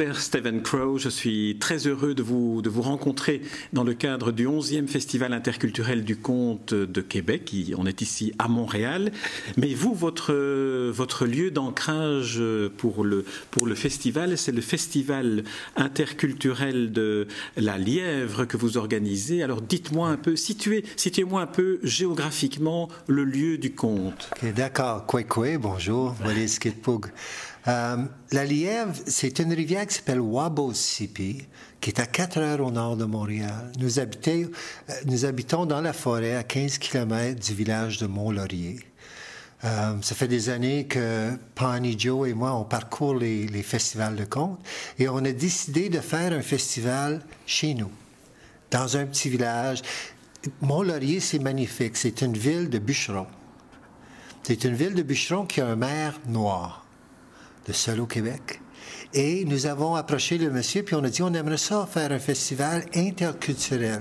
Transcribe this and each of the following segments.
Robert Stephen Crow, je suis très heureux de vous, de vous rencontrer dans le cadre du 11e Festival interculturel du conte de Québec. On est ici à Montréal. Mais vous, votre, votre lieu d'ancrage pour le, pour le festival, c'est le Festival interculturel de la Lièvre que vous organisez. Alors dites-moi un peu, situez, situez-moi un peu géographiquement le lieu du conte. D'accord. Kwekwe, bonjour. Euh, la Lièvre, c'est une rivière qui s'appelle Wabosipi, qui est à 4 heures au nord de Montréal. Nous, euh, habitons dans la forêt à 15 km du village de Mont-Laurier. Euh, ça fait des années que Pani Joe et moi, on parcourt les, les, festivals de contes et on a décidé de faire un festival chez nous, dans un petit village. Mont-Laurier, c'est magnifique. C'est une ville de bûcherons. C'est une ville de bûcherons qui a un maire noir le seul au Québec. Et nous avons approché le monsieur, puis on a dit, on aimerait ça faire un festival interculturel.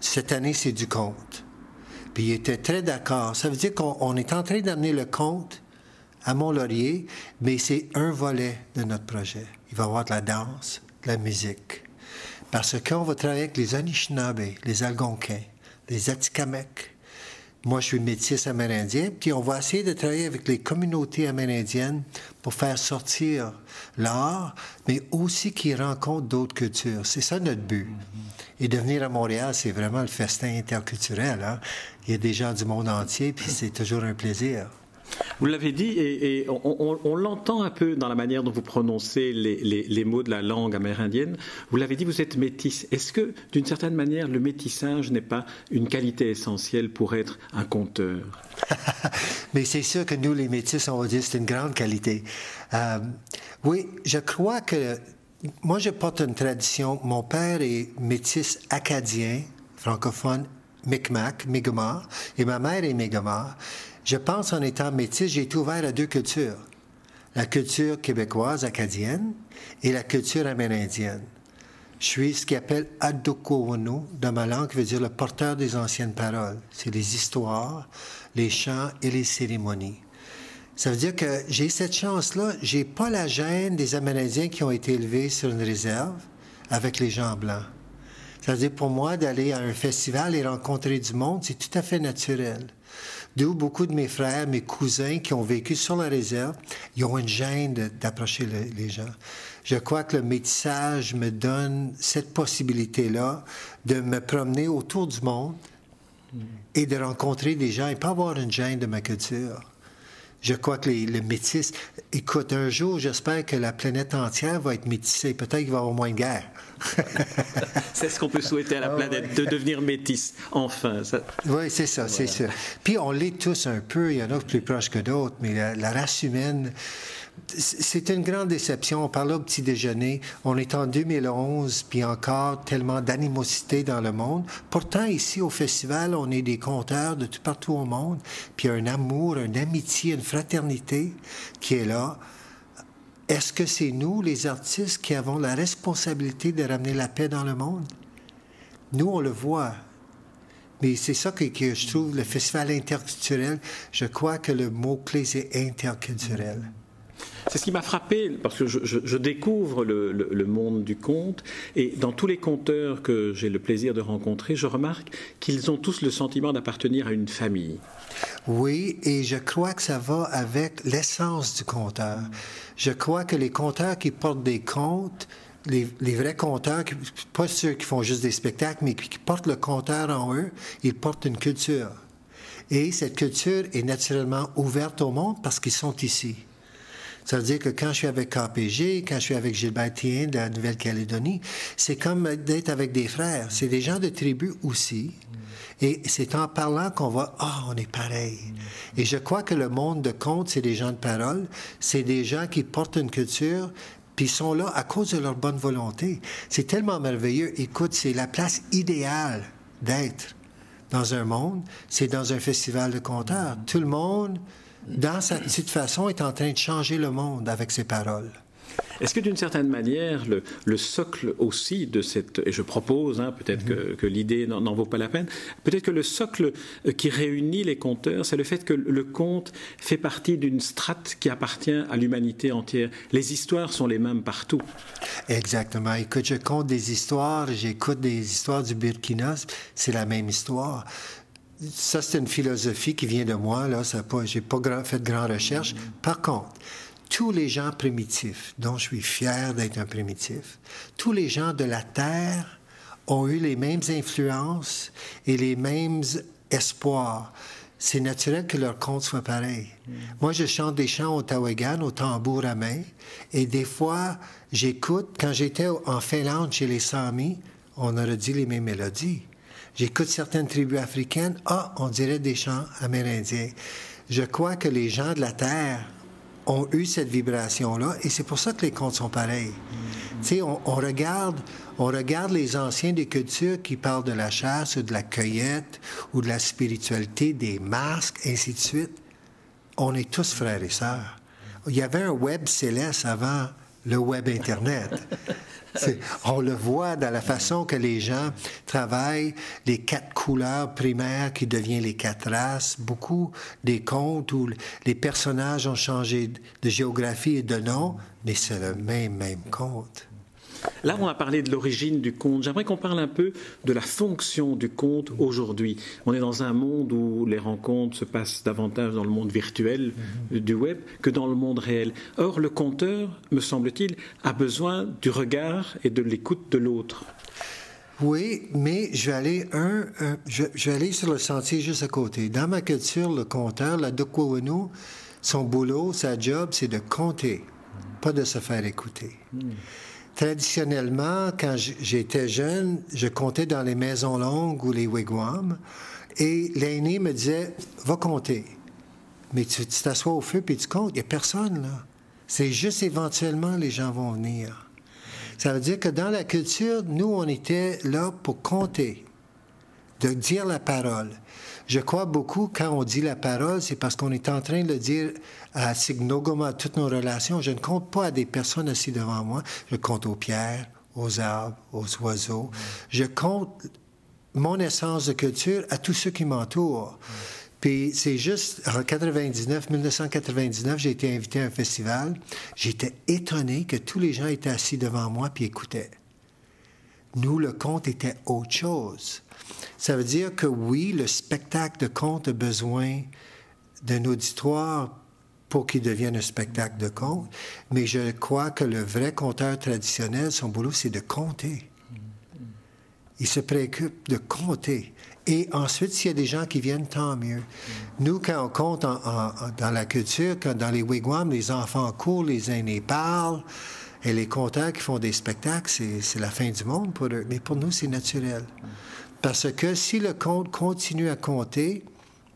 Cette année, c'est du conte. Puis il était très d'accord. Ça veut dire qu'on est en train d'amener le conte à Mont-Laurier, mais c'est un volet de notre projet. Il va y avoir de la danse, de la musique. Parce qu'on va travailler avec les Anishinaabe, les Algonquins, les Atikamekw, moi, je suis métis amérindien, puis on va essayer de travailler avec les communautés amérindiennes pour faire sortir l'art, mais aussi qu'ils rencontrent d'autres cultures. C'est ça notre but. Et de venir à Montréal, c'est vraiment le festin interculturel. Hein. Il y a des gens du monde entier, puis c'est toujours un plaisir. Vous l'avez dit, et, on, l'entend un peu dans la manière dont vous prononcez les, mots de la langue amérindienne. Vous l'avez dit, vous êtes métis. Est-ce que, d'une certaine manière, le métissage n'est pas une qualité essentielle pour être un conteur? Mais c'est sûr que nous, les métis, on va dire c'est une grande qualité. Euh, oui, je crois que moi, je porte une tradition. Mon père est métis acadien, francophone, Micmac, Mi'kmaq, et ma mère est Mi'kmaq. Je pense en étant métis, j'ai été ouvert à deux cultures. La culture québécoise acadienne et la culture amérindienne. Je suis ce qu'on appelle Adokowono dans ma langue, qui veut dire le porteur des anciennes paroles. C'est les histoires, les chants et les cérémonies. Ça veut dire que j'ai cette chance-là. J'ai pas la gêne des Amérindiens qui ont été élevés sur une réserve avec les gens blancs. Ça veut dire pour moi d'aller à un festival et rencontrer du monde, c'est tout à fait naturel. D'où beaucoup de mes frères, mes cousins qui ont vécu sur la réserve, ils ont une gêne d'approcher les gens. Je crois que le métissage me donne cette possibilité-là de me promener autour du monde et de rencontrer des gens et pas avoir une gêne de ma culture. Je crois que les, le métis. Écoute, un jour, j'espère que la planète entière va être métissée. Peut-être qu'il va y avoir moins de guerre. c'est ce qu'on peut souhaiter à la ah planète, de devenir métisse, enfin. Oui, c'est ça, c'est sûr. Puis on l'est tous un peu, il y en a plus proches que d'autres, mais la, race humaine, c'est une grande déception. On parlait au petit déjeuner. On est en 2011, puis encore tellement d'animosité dans le monde. Pourtant, ici au festival, on est des conteurs de tout partout au monde. Puis un amour, une amitié, une fraternité qui est là. Est-ce que c'est nous, les artistes, qui avons la responsabilité de ramener la paix dans le monde? Nous, on le voit. Mais c'est ça que, je trouve le festival interculturel. Je crois que le mot-clé, c'est interculturel. C'est ce qui m'a frappé, parce que je, découvre le, monde du conte, et dans tous les conteurs que j'ai le plaisir de rencontrer, je remarque qu'ils ont tous le sentiment d'appartenir à une famille. Oui, et je crois que ça va avec l'essence du conteur. Je crois que les conteurs qui portent des contes, les, vrais conteurs, pas ceux qui font juste des spectacles, mais qui portent le conteur en eux, ils portent une culture. Et cette culture est naturellement ouverte au monde parce qu'ils sont ici. Ça veut dire que quand je suis avec KPG, quand je suis avec Gilbert Thien de la Nouvelle-Calédonie, c'est comme d'être avec des frères. C'est des gens de tribu aussi. Et c'est en parlant qu'on va, ah, oh, on est pareil. Et je crois que le monde de conte, c'est des gens de parole, c'est des gens qui portent une culture, puis sont là à cause de leur bonne volonté. C'est tellement merveilleux. Écoute, c'est la place idéale d'être dans un monde, c'est dans un festival de conteurs. Tout le monde dans sa petite façon, est en train de changer le monde avec ses paroles. Est-ce que d'une certaine manière, le, socle aussi de cette, et je propose, hein, peut-être que, que l'idée n'en vaut pas la peine, peut-être que le socle euh, qui réunit les conteurs, c'est le fait que le conte fait partie d'une strate qui appartient à l'humanité entière. Les histoires sont les mêmes partout. Exactement. Écoute, je compte des histoires, j'écoute des histoires du Burkina, c'est la même histoire ça, c'est une philosophie qui vient de moi. Là, ça pas, j'ai pas fait de grandes recherches. Par contre, tous les gens primitifs, dont je suis fier d'être un primitif, tous les gens de la Terre ont eu les mêmes influences et les mêmes espoirs. C'est naturel que leur conte soit pareil. Moi, je chante des chants au Tawagan, au tambour à main, et des fois, j'écoute, quand j'étais en Finlande chez les Samis, on aurait dit les mêmes mélodies. J'écoute certaines tribus africaines, ah, on dirait des chants amérindiens. Je crois que les gens de la Terre ont eu cette vibration-là, et c'est pour ça que les contes sont pareils. Tu sais, on, regarde, on regarde les anciens des cultures qui parlent de la chasse ou de la cueillette ou de la spiritualité, des masques, ainsi de suite. On est tous frères et sœurs. Il y avait un web céleste avant le web Internet. on le voit dans la façon que les gens travaillent, les quatre couleurs primaires qui deviennent les quatre races, beaucoup des contes où les personnages ont changé de géographie et de nom, mais c'est le même, même conte. Là, on a parlé de l'origine du conte. J'aimerais qu'on parle un peu de la fonction du conte aujourd'hui. On est dans un monde où les rencontres se passent davantage dans le monde virtuel mhm. du web que dans le monde réel. Or, le conteur, me semble-t-il, a besoin du regard et de l'écoute de l'autre. Oui, mais je vais aller un, je, vais aller sur le sentier juste à côté. Dans ma culture, le conteur, la Dokwawanu, son boulot, sa job, c'est de compter, pas de se faire écouter. Hmm. Traditionnellement, quand j'étais jeune, je comptais dans les maisons longues ou les wigwams, et l'aîné me disait Va compter. Mais tu t'assois au feu puis tu comptes. Il n'y a personne, là. C'est juste éventuellement les gens vont venir. Ça veut dire que dans la culture, nous, on était là pour compter, de dire la parole. Je crois beaucoup, quand on dit la parole, c'est parce qu'on est en train de le dire à Signogoma, toutes nos relations. Je ne compte pas à des personnes assises devant moi. Je compte aux pierres, aux arbres, aux oiseaux. Je compte mon essence de culture à tous ceux qui m'entourent. Puis c'est juste en 99, 1999, j'ai été invité à un festival. J'étais étonné que tous les gens étaient assis devant moi puis écoutaient. Nous, le conte était autre chose. Ça veut dire que oui, le spectacle de conte a besoin d'un auditoire pour qu'il devienne un spectacle de conte, mais je crois que le vrai conteur traditionnel, son boulot, c'est de compter. Il se préoccupe de compter. Et ensuite, s'il y a des gens qui viennent, tant mieux. Nous, quand on compte dans la culture, quand dans les wigwams, les enfants courent, les aînés parlent, et les conteurs qui font des spectacles, c'est la fin du monde pour eux. Mais pour nous, c'est naturel. Parce que si le conte continue à compter,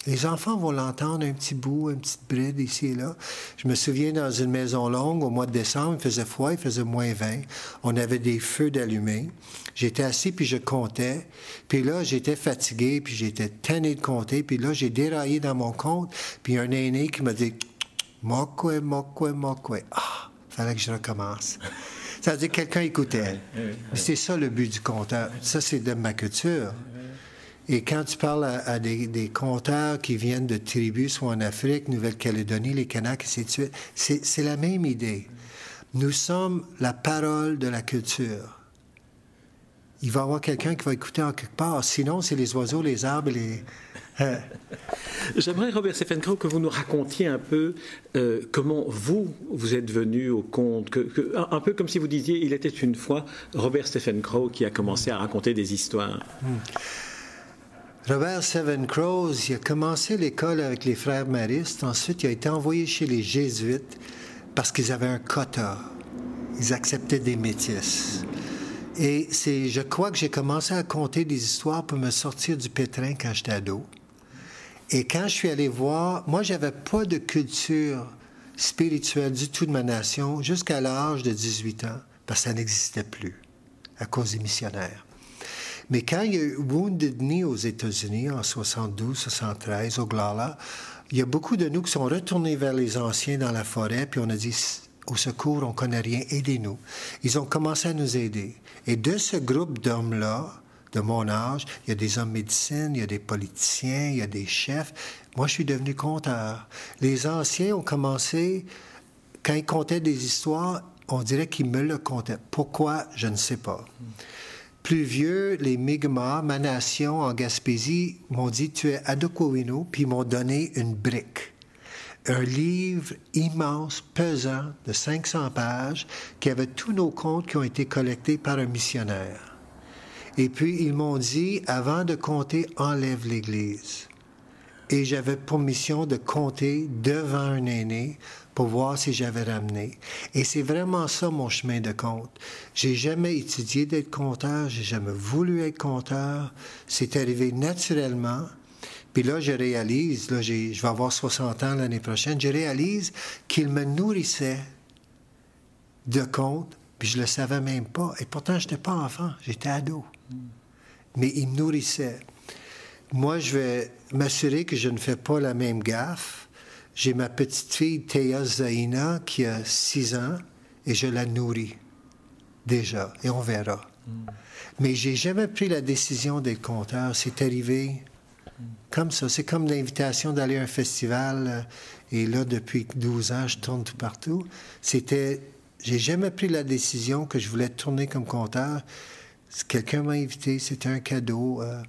les enfants vont l'entendre un petit bout, une petite bride ici et là. Je me souviens dans une maison longue, au mois de décembre, il faisait froid, il faisait moins 20. On avait des feux d'allumés. J'étais assis puis je comptais. Puis là, j'étais fatigué puis j'étais tanné de compter. Puis là, j'ai déraillé dans mon compte. Puis un aîné qui m'a dit « Mokwe, mokwe, mokwe. » Ah, fallait que je recommence. Ça veut dire que quelqu'un écoutait. C'est ça le but du conteur. Ça, c'est de ma culture. Et quand tu parles à, des, des, conteurs qui viennent de tribus, soit en Afrique, Nouvelle-Calédonie, les Kanaks, et ainsi c'est la même idée. Nous sommes la parole de la culture. Il va y avoir quelqu'un qui va écouter en quelque part. Sinon, c'est les oiseaux, les arbres, les, J'aimerais, Robert Stephen que vous nous racontiez un peu euh, comment vous, vous êtes venu au conte, que, un, peu comme si vous disiez, il était une fois Robert Stephen Crow qui a commencé à raconter des histoires. Hmm. Robert Stephen Crow, il a commencé l'école avec les frères maristes. Ensuite, il a été envoyé chez les jésuites parce qu'ils avaient un quota. Ils acceptaient des métis. Et c'est, je crois que j'ai commencé à compter des histoires pour me sortir du pétrin quand j'étais ado. Et quand je suis allé voir, moi, j'avais pas de culture spirituelle du tout de ma nation jusqu'à l'âge de 18 ans, parce que ça n'existait plus à cause des missionnaires. Mais quand il y a eu Wounded Knee aux États-Unis en 72, 73, au Glala, il y a beaucoup de nous qui sont retournés vers les anciens dans la forêt, puis on a dit au secours, on connaît rien, aidez-nous. Ils ont commencé à nous aider. Et de ce groupe d'hommes-là, de mon âge, il y a des hommes médecins, il y a des politiciens, il y a des chefs. Moi, je suis devenu conteur. Les anciens ont commencé, quand ils contaient des histoires, on dirait qu'ils me le contaient. Pourquoi, je ne sais pas. Plus vieux, les Mi'kmaq, ma nation en Gaspésie, m'ont dit Tu es Adokowino, puis ils m'ont donné une brique. Un livre immense, pesant, de 500 pages, qui avait tous nos comptes qui ont été collectés par un missionnaire. Et puis, ils m'ont dit Avant de compter, enlève l'Église. Et j'avais pour mission de compter devant un aîné pour voir si j'avais ramené. Et c'est vraiment ça mon chemin de compte. J'ai jamais étudié d'être compteur, j'ai jamais voulu être compteur. C'est arrivé naturellement. Puis là, je réalise, là, je vais avoir 60 ans l'année prochaine, je réalise qu'il me nourrissait de compte, puis je le savais même pas. Et pourtant, je n'étais pas enfant, j'étais ado. Mais il me nourrissait. Moi, je vais m'assurer que je ne fais pas la même gaffe j'ai ma petite fille Théa Zaina qui a six ans et je la nourris déjà et on verra. Mais mm. Mais j'ai jamais pris la décision d'être compteur. C'est arrivé comme ça. C'est comme l'invitation d'aller à un festival. Euh, et là, depuis 12 ans, je tourne tout partout. C'était. J'ai jamais pris la décision que je voulais tourner comme compteur. Quelqu'un m'a invité, c'était un cadeau. Euh,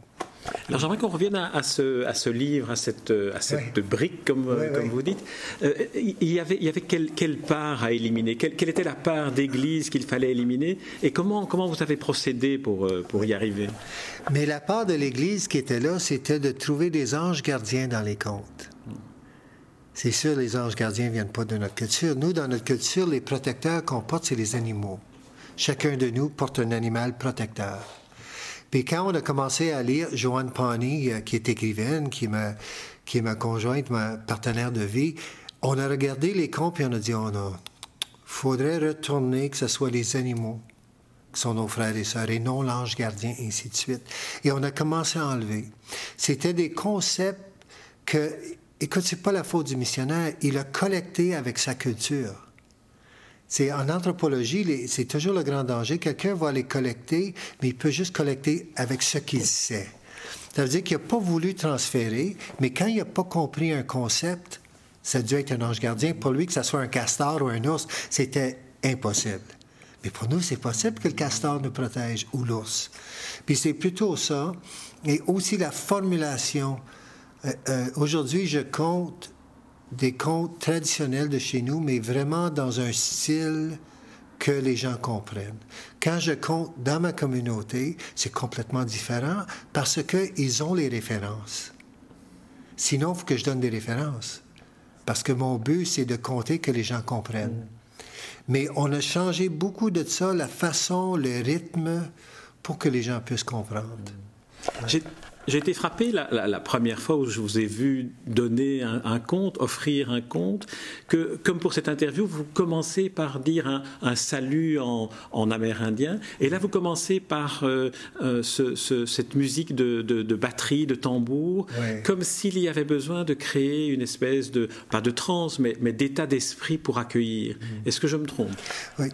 alors j'aimerais qu'on revienne à, ce, à, ce, livre, à cette, à cette brique, comme, comme vous dites. Euh, il y avait, il y avait quelle, part à éliminer? Quelle, était la part d'église qu'il fallait éliminer? Et comment, comment vous avez procédé pour, euh, pour y arriver? Mais la part de l'église qui était là, c'était de trouver des anges gardiens dans les contes. C'est sûr, les anges gardiens ne viennent pas de notre culture. Nous, dans notre culture, les protecteurs qu'on porte, c'est les animaux. Chacun de nous porte un animal protecteur. Puis quand on a commencé à lire Joanne Pawnee, euh, qui est écrivaine, qui est ma, qui est ma conjointe, ma partenaire de vie, on a regardé les contes et on a dit, oh non, faudrait retourner que ce soit les animaux qui sont nos frères et sœurs et non l'ange gardien, et ainsi de suite. Et on a commencé à enlever. C'était des concepts que, écoute, c'est pas la faute du missionnaire, il a collecté avec sa culture. C'est en anthropologie, c'est toujours le grand danger. Quelqu'un va les collecter, mais il peut juste collecter avec ce qu'il sait. Ça veut dire qu'il n'a pas voulu transférer, mais quand il n'a pas compris un concept, ça a être un ange gardien. Pour lui, que ce soit un castor ou un ours, c'était impossible. Mais pour nous, c'est possible que le castor nous protège ou l'ours. Puis c'est plutôt ça. Et aussi la formulation. Euh, euh, aujourd'hui, je compte des contes traditionnels de chez nous, mais vraiment dans un style que les gens comprennent. Quand je compte dans ma communauté, c'est complètement différent parce qu'ils ont les références. Sinon, il faut que je donne des références. Parce que mon but, c'est de compter que les gens comprennent. Mais on a changé beaucoup de ça, la façon, le rythme, pour que les gens puissent comprendre. J'ai été frappé la, première fois où je vous ai vu donner un, compte, offrir un compte, que comme pour cette interview, vous commencez par dire un, salut en, amérindien, et là vous commencez par euh, euh, cette musique de, batterie, de tambour, comme s'il y avait besoin de créer une espèce de, pas de transe, mais, mais d'état d'esprit pour accueillir. Mm. Est-ce que je me trompe? Oui.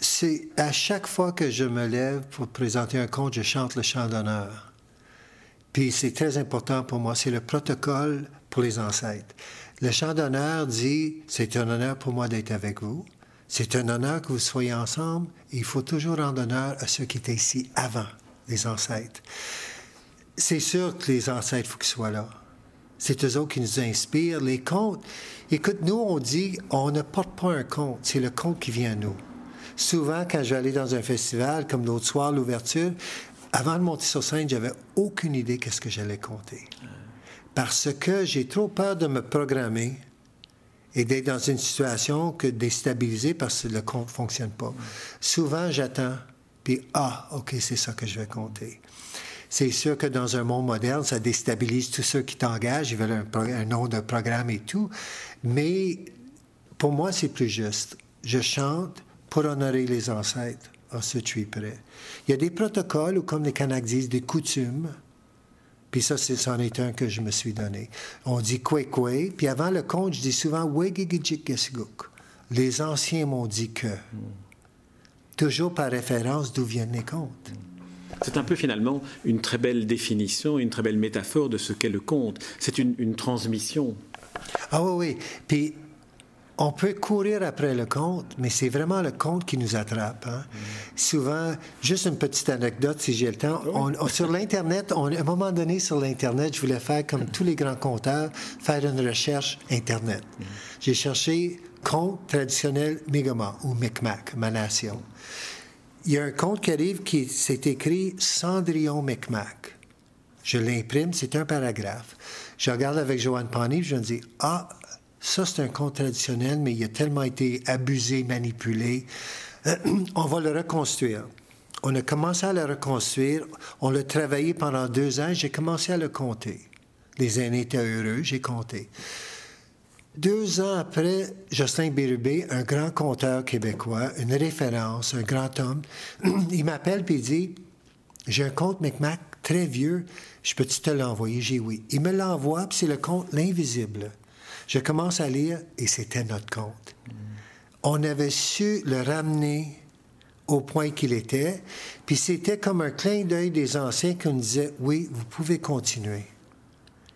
C'est à chaque fois que je me lève pour présenter un compte, je chante le chant d'honneur. Puis c'est très important pour moi, c'est le protocole pour les ancêtres. Le chant d'honneur dit, c'est un honneur pour moi d'être avec vous. C'est un honneur que vous soyez ensemble. il faut toujours rendre honneur à ceux qui étaient ici avant, les ancêtres. C'est sûr que les ancêtres, il faut qu'ils soient là. C'est eux autres qui nous inspirent. Les contes, écoute, nous, on dit, on ne porte pas un conte, c'est le conte qui vient à nous. Souvent, quand aller dans un festival, comme l'autre soir, l'ouverture, avant de monter sur scène, j'avais aucune idée qu'est-ce que j'allais compter. Parce que j'ai trop peur de me programmer et d'être dans une situation que déstabiliser parce que le compte ne fonctionne pas. Souvent, j'attends, puis ah, OK, c'est ça que je vais compter. C'est sûr que dans un monde moderne, ça déstabilise tous ceux qui t'engagent, ils veulent un, un nom de programme et tout. Mais pour moi, c'est plus juste. Je chante pour honorer les ancêtres ensuite je suis prêt. Il y a des protocoles ou, comme les Kanaks disent, des coutumes. Puis ça, c'en est un que je me suis donné. On dit kwe kwe, puis avant le compte, je dis souvent wegigijik Les anciens m'ont dit que. Toujours par référence d'où viennent les contes. C'est un peu finalement une très belle définition, une très belle métaphore de ce qu'est le conte. C'est une, une transmission. Ah oui, oui. Puis on peut courir après le conte, mais c'est vraiment le conte qui nous attrape. Hein. Souvent, juste une petite anecdote, si j'ai le temps. On, sur l'Internet, à un moment donné, sur l'Internet, je voulais faire comme tous les grands conteurs, faire une recherche Internet. J'ai cherché conte traditionnel Mi'kmaq ou Micmac, ma nation. Il y a un conte qui arrive qui s'est écrit Cendrillon Micmac. Je l'imprime, c'est un paragraphe. Je regarde avec Joanne Pawnee, je me dis, ah, ça, c'est un conte traditionnel, mais il a tellement été abusé, manipulé. on va le reconstruire. On a commencé à le reconstruire. On l'a travaillé pendant deux ans. J'ai commencé à le compter. Les aînés étaient heureux, j'ai compté. Deux ans après, Justin Bérubé, un grand conteur québécois, une référence, un grand homme, il m'appelle et il dit J'ai un conte Micmac très vieux, je peux-tu te l'envoyer? J'ai oui. Il me l'envoie, puis c'est le conte L'Invisible. Je commence à lire et c'était notre compte. On avait su le ramener au point qu'il était, puis c'était comme un clin d'œil des anciens qui nous disaient oui, vous pouvez continuer.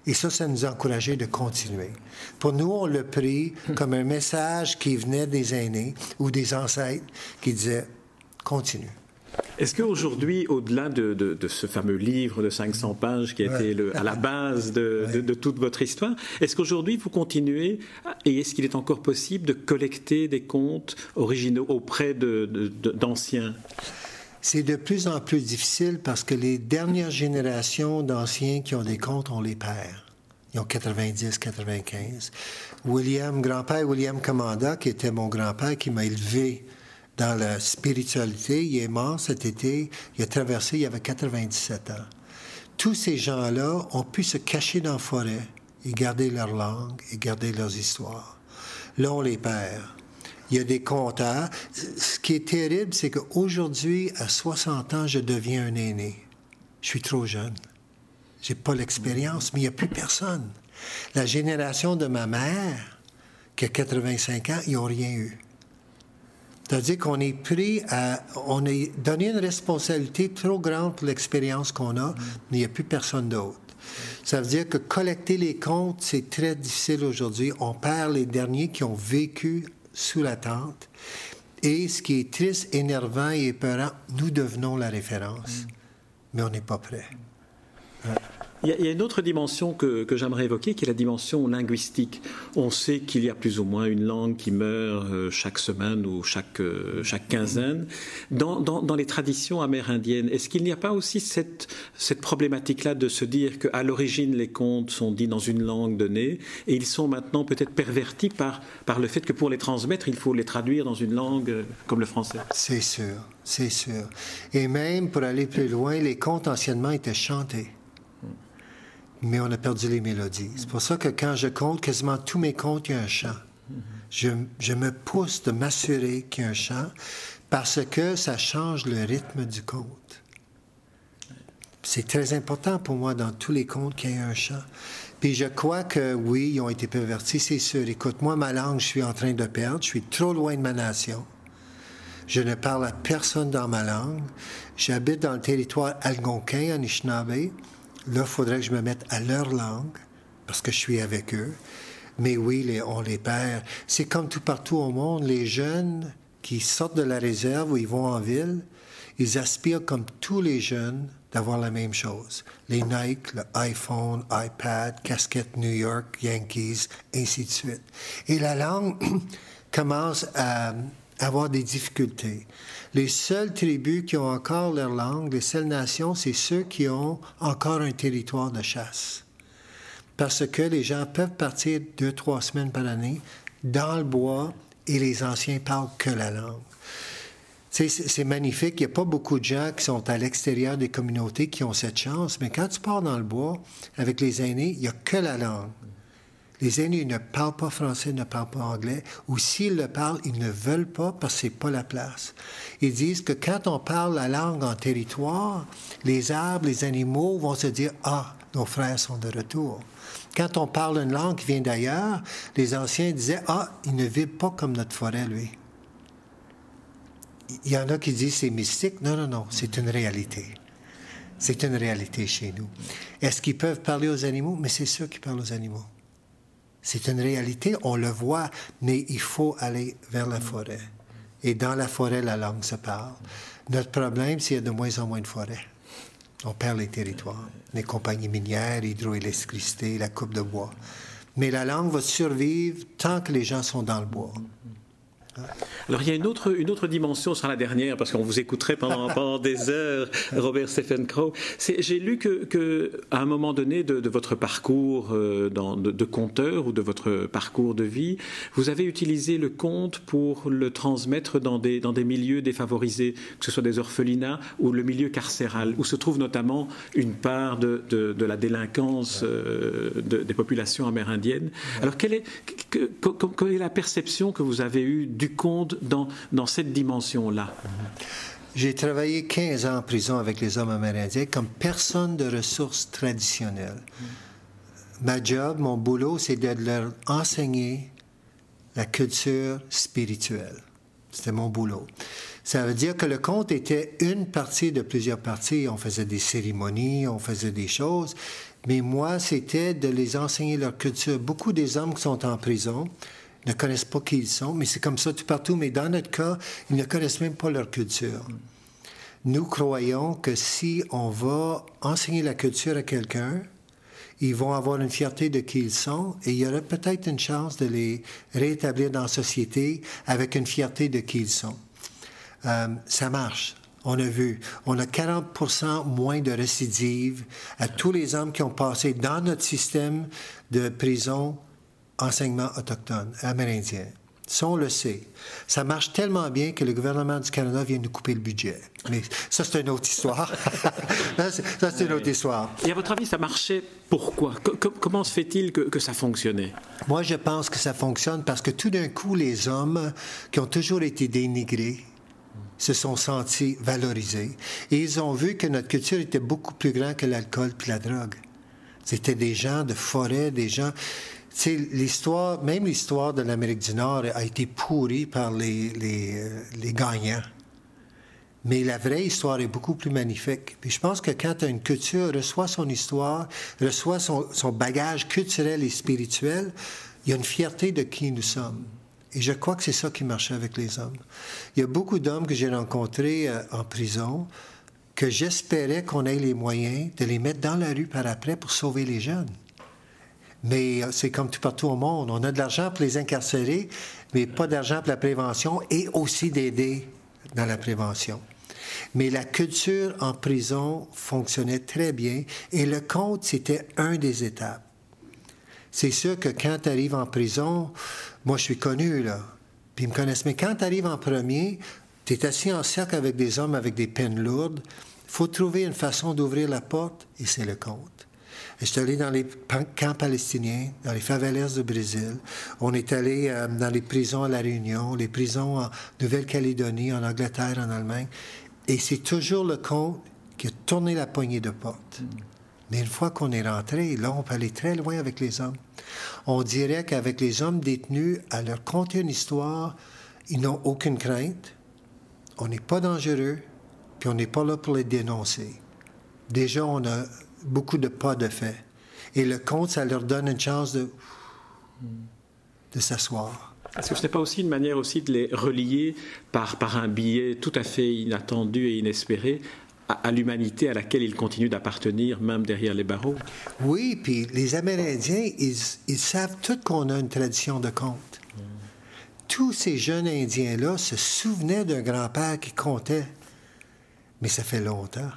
Et ça, ça nous a encouragé de continuer. Pour nous, on l'a pris comme un message qui venait des aînés ou des ancêtres qui disaient continue. Est-ce qu'aujourd'hui, au-delà de, ce fameux livre de 500 pages qui a été à la base de, toute votre histoire, est-ce qu'aujourd'hui vous continuez et est-ce qu'il est encore possible de collecter des contes originaux auprès d'anciens? C'est de plus en plus difficile parce que les dernières générations d'anciens qui ont des contes, on les perd. Ils ont 90, 95. William, grand-père William Commanda, qui était mon grand-père, qui m'a élevé dans la spiritualité. Il est mort cet été. Il a traversé, il avait 97 ans. Tous ces gens-là ont pu se cacher dans la forêt et garder leur langue et garder leurs histoires. Là, on les perd. Il y a des compteurs. Ce qui est terrible, c'est qu'aujourd'hui, à 60 ans, je deviens un aîné. Je suis trop jeune. J'ai pas l'expérience, mais il n'y a plus personne. La génération de ma mère, qui a 85 ans, ils n'ont rien eu. C'est-à-dire qu'on est pris à. On est donné une responsabilité trop grande pour l'expérience qu'on a, mais il n'y a plus personne d'autre. Ça veut dire que collecter les comptes, c'est très difficile aujourd'hui. On perd les derniers qui ont vécu sous la tente. Et ce qui est triste, énervant et épeurant, nous devenons la référence. Mais on n'est pas prêt. Il y, a, une autre dimension que, j'aimerais évoquer, qui est la dimension linguistique. On sait qu'il y a plus ou moins une langue qui meurt euh, chaque semaine ou chaque, euh, quinzaine. Dans, les traditions amérindiennes, est-ce qu'il n'y a pas aussi cette, cette problématique-là de se dire qu'à l'origine, les contes sont dits dans une langue donnée et ils sont maintenant peut-être pervertis par, par le fait que pour les transmettre, il faut les traduire dans une langue euh, comme le français? C'est sûr, c'est sûr. Et même, pour aller plus loin, les contes anciennement étaient chantés mais on a perdu les mélodies. C'est pour ça que quand je compte, quasiment tous mes comptes, il y a un chant. Je, je me pousse de m'assurer qu'il y a un chant parce que ça change le rythme du conte. C'est très important pour moi dans tous les contes qu'il y ait un chant. Puis je crois que oui, ils ont été pervertis, c'est sûr. Écoute, moi, ma langue, je suis en train de perdre. Je suis trop loin de ma nation. Je ne parle à personne dans ma langue. J'habite dans le territoire algonquin, Anishinaabe. Là, il faudrait que je me mette à leur langue, parce que je suis avec eux. Mais oui, on les perd. C'est comme tout partout au monde, les jeunes qui sortent de la réserve ou ils vont en ville, ils aspirent comme tous les jeunes d'avoir la même chose. Les Nike, le iPhone, iPad, casquette New York, Yankees, ainsi de suite. Et la langue commence à avoir des difficultés. Les seules tribus qui ont encore leur langue, les seules nations, c'est ceux qui ont encore un territoire de chasse. Parce que les gens peuvent partir deux, trois semaines par année dans le bois et les anciens parlent que la langue. C'est magnifique. Il n'y a pas beaucoup de gens qui sont à l'extérieur des communautés qui ont cette chance, mais quand tu pars dans le bois avec les aînés, il n'y a que la langue. Les aînés ne parlent pas français, ne parlent pas anglais, ou s'ils le parlent, ils ne veulent pas parce que c'est pas la place. Ils disent que quand on parle la langue en territoire, les arbres, les animaux vont se dire ah nos frères sont de retour. Quand on parle une langue qui vient d'ailleurs, les anciens disaient Ah, il ne vit pas comme notre forêt, lui. Il y en a qui disent c'est mystique. Non, non, non, c'est une réalité. C'est une réalité chez nous. Est-ce qu'ils peuvent parler aux animaux? Mais c'est sûr qu'ils parlent aux animaux. C'est une réalité, on le voit, mais il faut aller vers la forêt. Et dans la forêt, la langue se parle. Notre problème, c'est qu'il y a de moins en moins de forêts. On perd les territoires. Les compagnies minières, hydroélectricité, la coupe de bois. Mais la langue va survivre tant que les gens sont dans le bois. Alors il y a une autre, une autre dimension, ce sera la dernière, parce qu'on vous écouterait pendant, pendant des heures, Robert Stephen Crow. J'ai lu que, que, à un moment donné de, votre parcours euh, dans, de, conteur ou de votre parcours de vie, vous avez utilisé le conte pour le transmettre dans des, dans des milieux défavorisés, que ce soit des orphelinats ou le milieu carcéral, où se trouve notamment une part de, de la délinquance euh, des populations amérindiennes. Alors quelle est, quelle est la perception que vous avez eue du conte dans, dans cette dimension-là J'ai travaillé 15 ans en prison avec les hommes amérindiens comme personne de ressources traditionnelles. Ma job, mon boulot, c'est de leur enseigner la culture spirituelle. C'était mon boulot. Ça veut dire que le conte était une partie de plusieurs parties. On faisait des cérémonies, on faisait des choses. Mais moi, c'était de les enseigner leur culture. Beaucoup des hommes qui sont en prison, ne connaissent pas qui ils sont, mais c'est comme ça tout partout. Mais dans notre cas, ils ne connaissent même pas leur culture. Nous croyons que si on va enseigner la culture à quelqu'un, ils vont avoir une fierté de qui ils sont et il y aurait peut-être une chance de les rétablir dans la société avec une fierté de qui ils sont. Euh, ça marche. On a vu, on a 40% moins de récidives à tous les hommes qui ont passé dans notre système de prison enseignement autochtone, amérindien. Ça, on le sait. Ça marche tellement bien que le gouvernement du Canada vient nous couper le budget. Mais ça, c'est une autre histoire. ça, c'est une autre histoire. Et à votre avis, ça marchait pourquoi? comment se fait-il que, que, ça fonctionnait? Moi, je pense que ça fonctionne parce que tout d'un coup, les hommes qui ont toujours été dénigrés se sont sentis valorisés. Et ils ont vu que notre culture était beaucoup plus grande que l'alcool puis la drogue. C'était des gens de forêt, des gens l'histoire, même l'histoire de l'Amérique du Nord a été pourrie par les, les, euh, les, gagnants. Mais la vraie histoire est beaucoup plus magnifique. Puis je pense que quand une culture reçoit son histoire, reçoit son, son, bagage culturel et spirituel, il y a une fierté de qui nous sommes. Et je crois que c'est ça qui marchait avec les hommes. Il y a beaucoup d'hommes que j'ai rencontrés euh, en prison que j'espérais qu'on ait les moyens de les mettre dans la rue par après pour sauver les jeunes. Mais euh, c'est comme tout partout au monde. On a de l'argent pour les incarcérer, mais pas d'argent pour la prévention et aussi d'aider dans la prévention. Mais la culture en prison fonctionnait très bien et le compte, c'était un des étapes. C'est sûr que quand tu arrives en prison, moi je suis connu, là, puis ils me connaissent, mais quand tu arrives en premier, tu es assis en cercle avec des hommes avec des peines lourdes, faut trouver une façon d'ouvrir la porte et c'est le compte. Je suis allé dans les camps palestiniens, dans les favelas du Brésil. On est allé euh, dans les prisons à La Réunion, les prisons en Nouvelle-Calédonie, en Angleterre, en Allemagne. Et c'est toujours le compte qui a tourné la poignée de porte. Mais une fois qu'on est rentré, là, on peut aller très loin avec les hommes. On dirait qu'avec les hommes détenus, à leur conter une histoire, ils n'ont aucune crainte. On n'est pas dangereux, puis on n'est pas là pour les dénoncer. Déjà, on a beaucoup de pas de fait. Et le conte, ça leur donne une chance de, de s'asseoir. Est-ce que ce n'est pas aussi une manière aussi de les relier par, par un billet tout à fait inattendu et inespéré à, l'humanité à laquelle ils continuent d'appartenir, même derrière les barreaux? Oui, puis les Amérindiens, ils, ils savent tous qu'on a une tradition de conte. Tous ces jeunes Indiens-là se souvenaient d'un grand-père qui comptait. Mais ça fait longtemps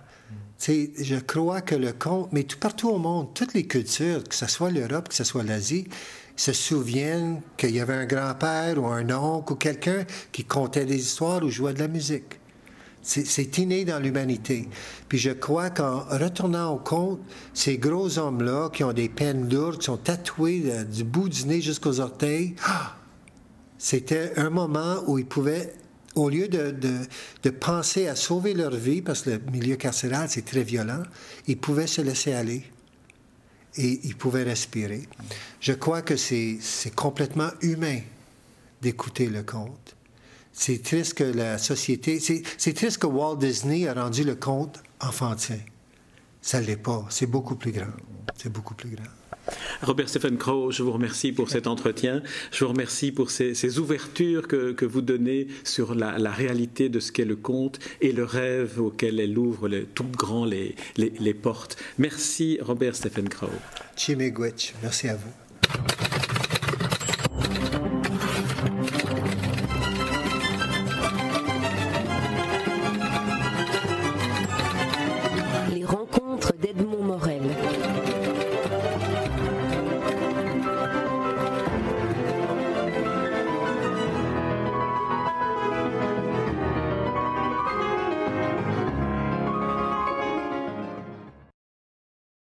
je crois que le conte, mais tout partout au monde, toutes les cultures, que ce soit l'Europe, que ce soit l'Asie, se souviennent qu'il y avait un grand-père ou un oncle ou quelqu'un qui contait des histoires ou jouait de la musique. C'est inné dans l'humanité. Puis je crois qu'en retournant au conte, ces gros hommes-là qui ont des peines lourdes, qui sont tatoués du bout du nez jusqu'aux orteils, c'était un moment où ils pouvaient au lieu de, de, penser à sauver leur vie, parce que le milieu carcéral, c'est très violent, ils pouvaient se laisser aller. et il pouvait respirer. Je crois que c'est complètement humain d'écouter le conte. C'est triste que la société, c'est triste que Walt Disney a rendu le conte enfantin. Ça ne l'est pas. C'est beaucoup plus grand. C'est beaucoup plus grand. Robert Stephen Crow, je vous remercie pour cet entretien. Je vous remercie pour ces, ouvertures que, vous donnez sur la, réalité de ce qu'est le conte et le rêve auquel elle ouvre tout grand les, portes. Merci Robert Stephen Crow. Merci à vous.